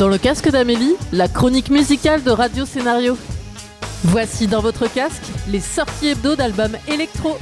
Dans le casque d'Amélie, la chronique musicale de Radio Scénario. Voici dans votre casque les sorties hebdo d'albums électro.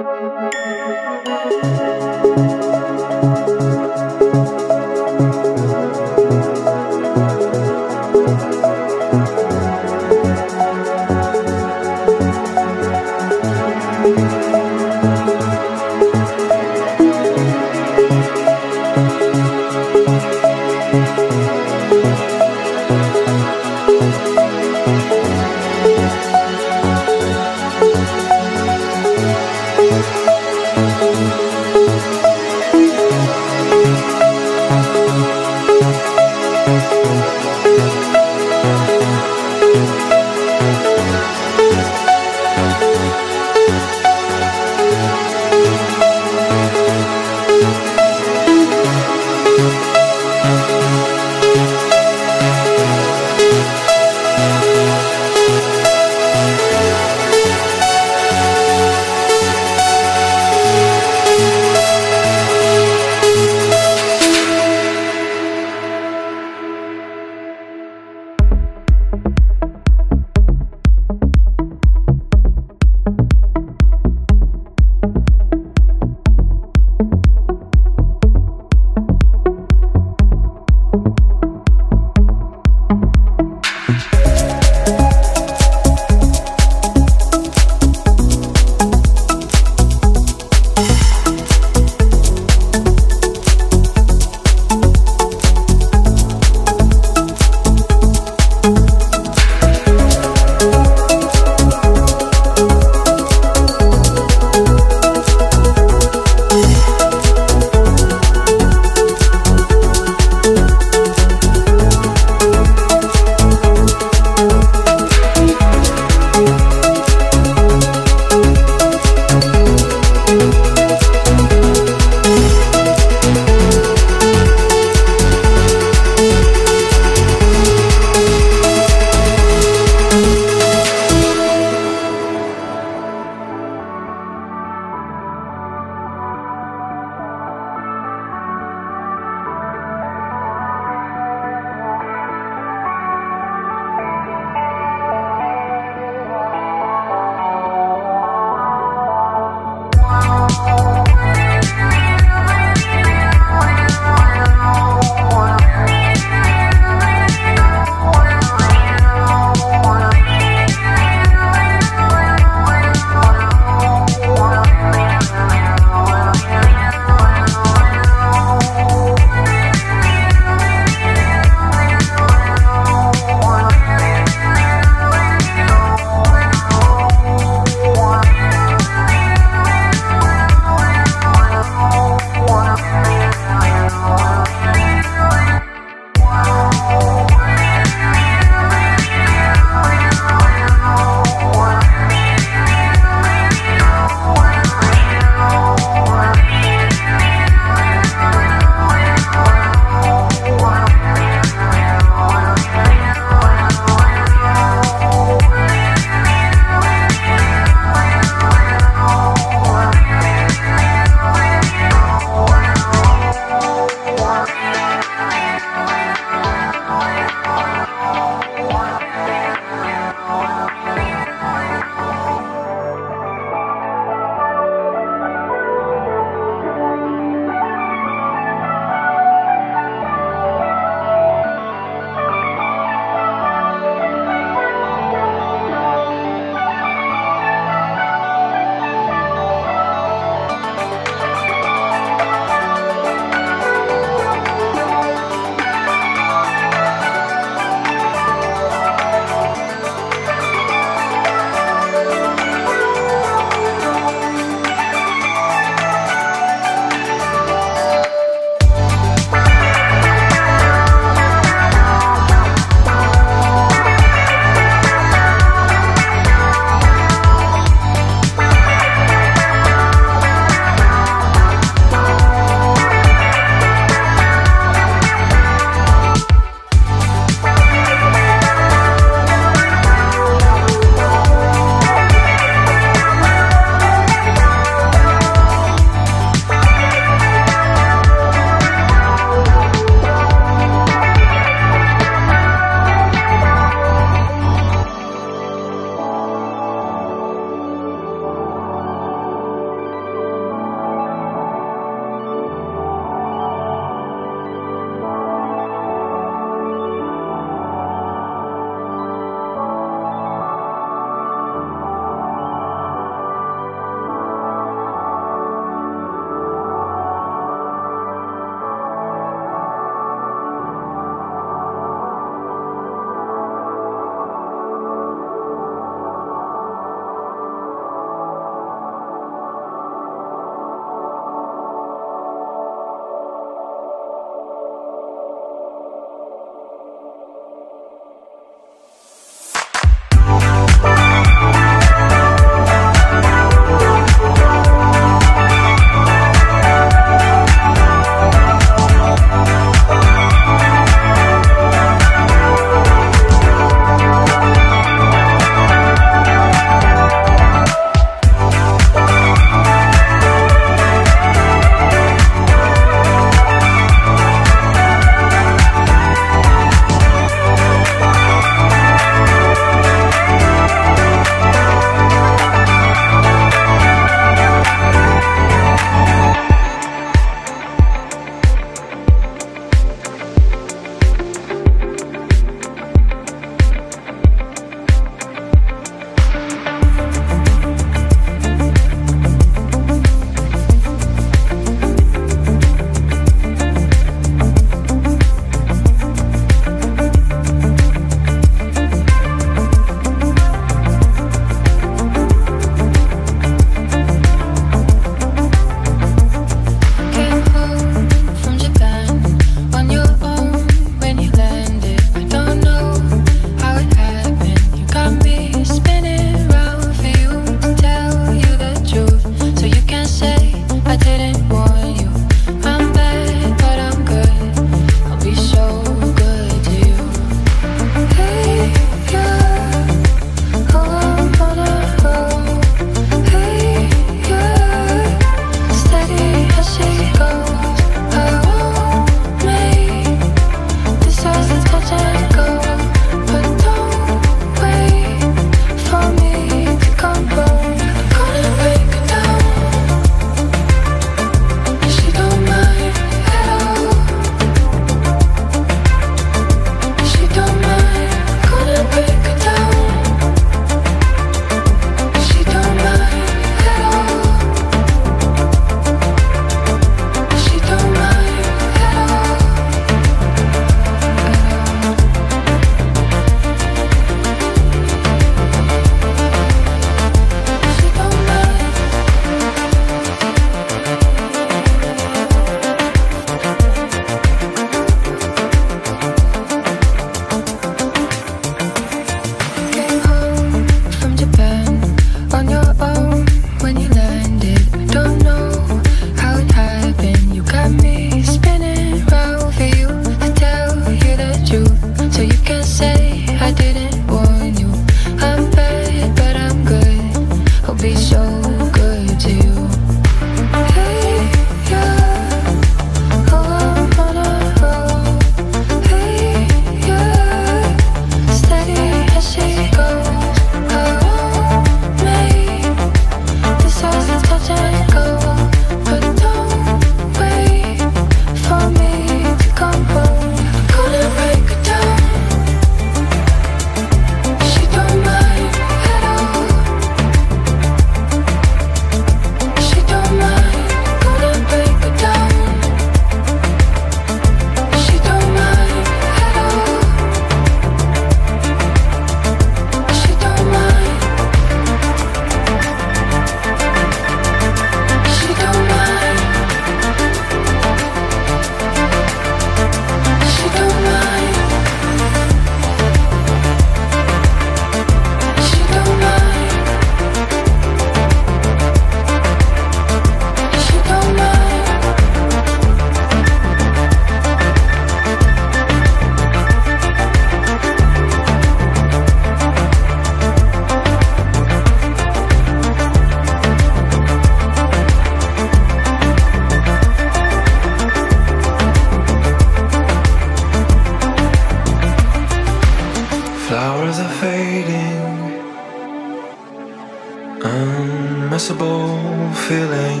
feeling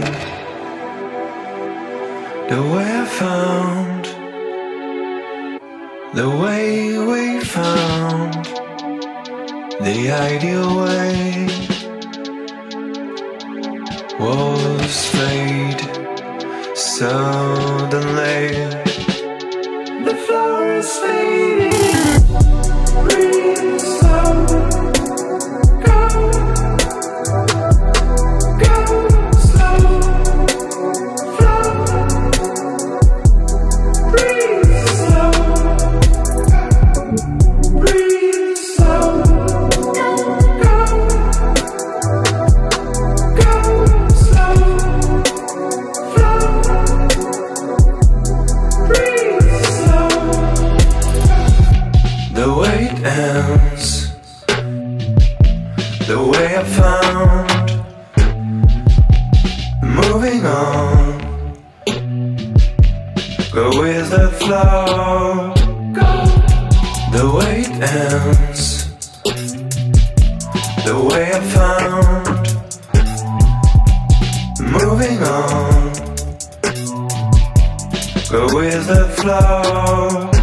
the way I found, the way we found the ideal way. the flow. The way it ends the way I found. Moving on, go with the flow.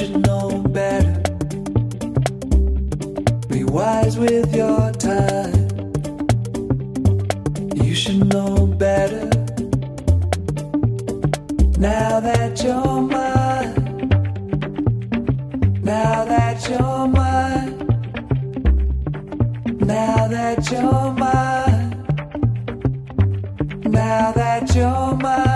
should know better. Be wise with your time. You should know better. Now that you're mine. Now that you're mine. Now that you're mine. Now that you're mine.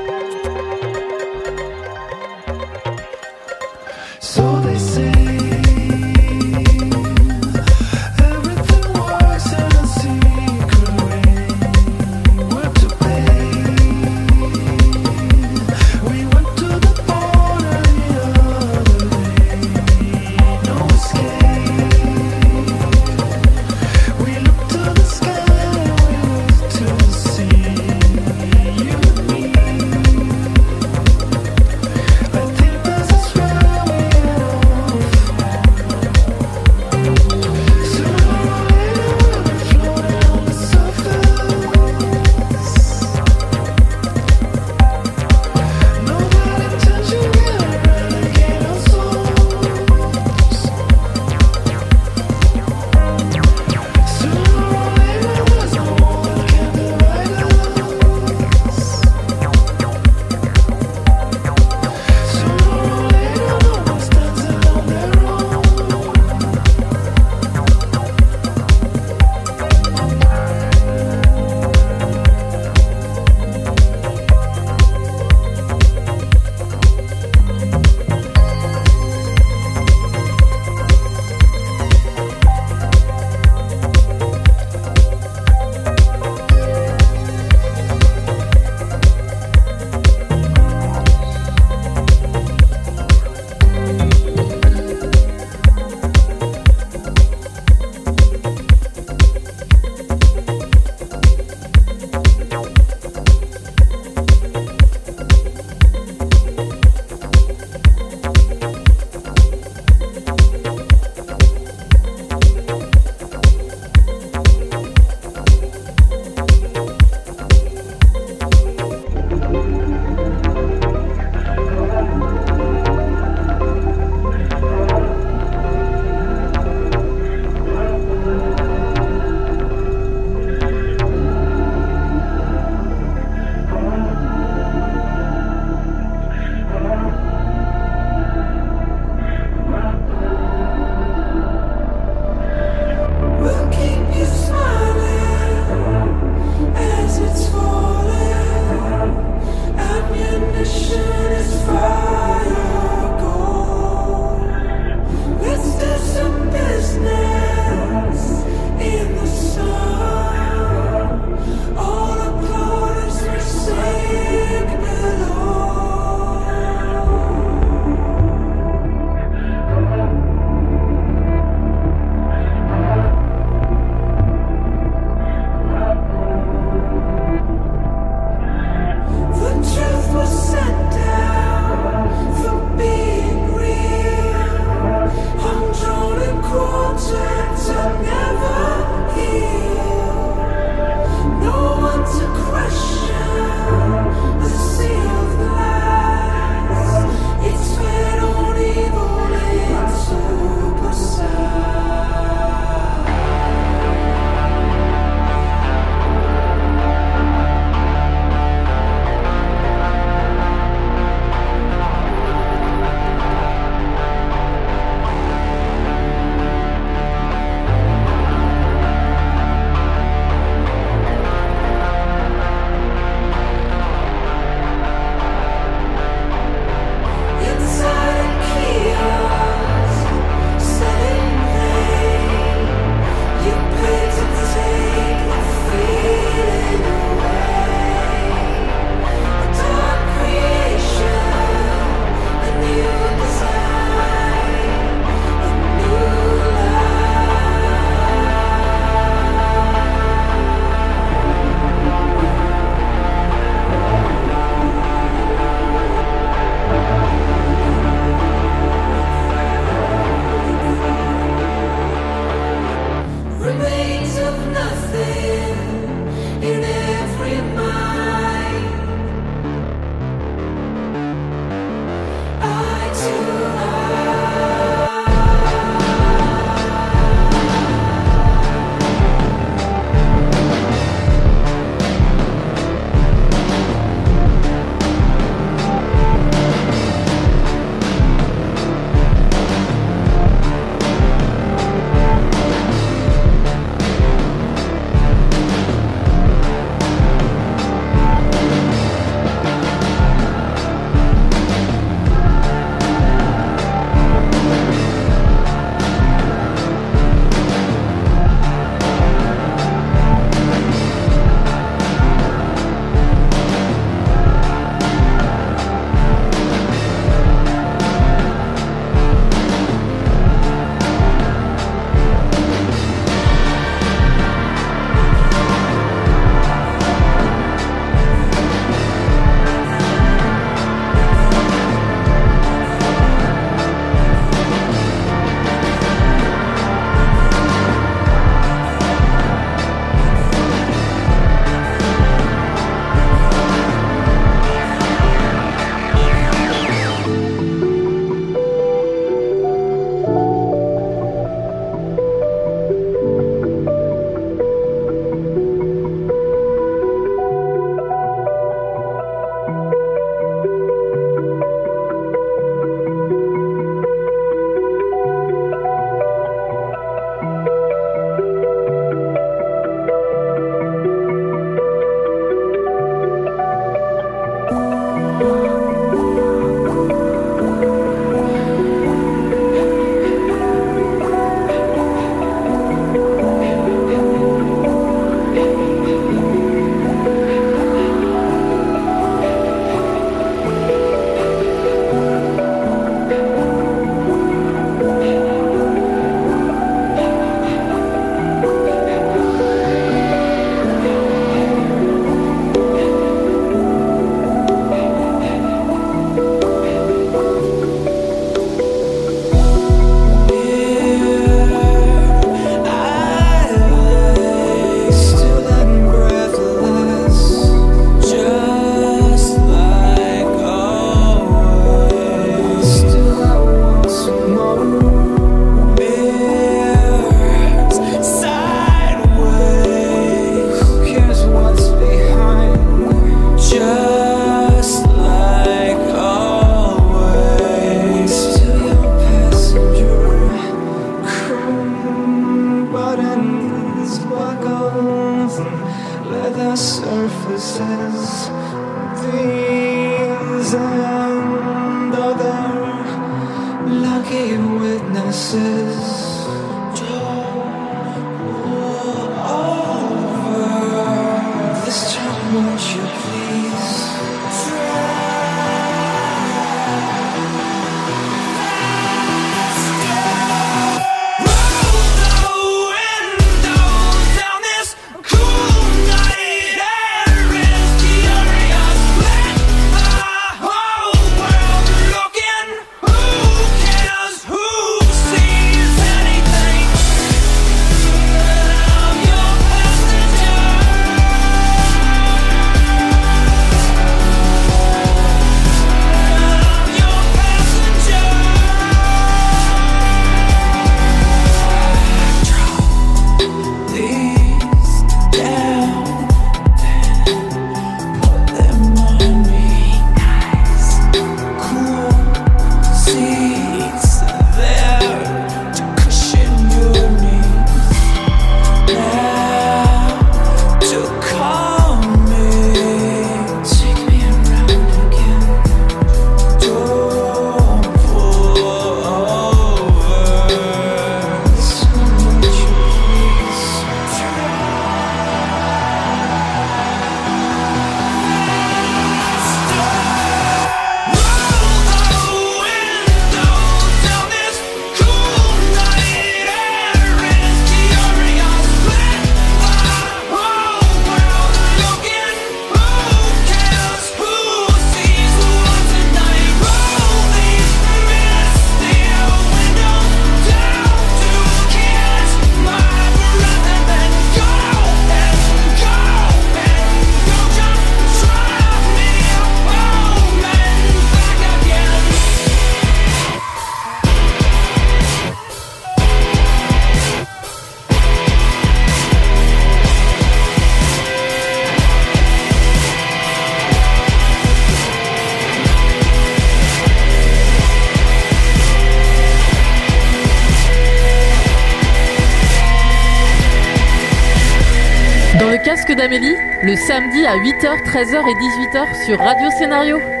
samedi à 8h, 13h et 18h sur Radio Scénario.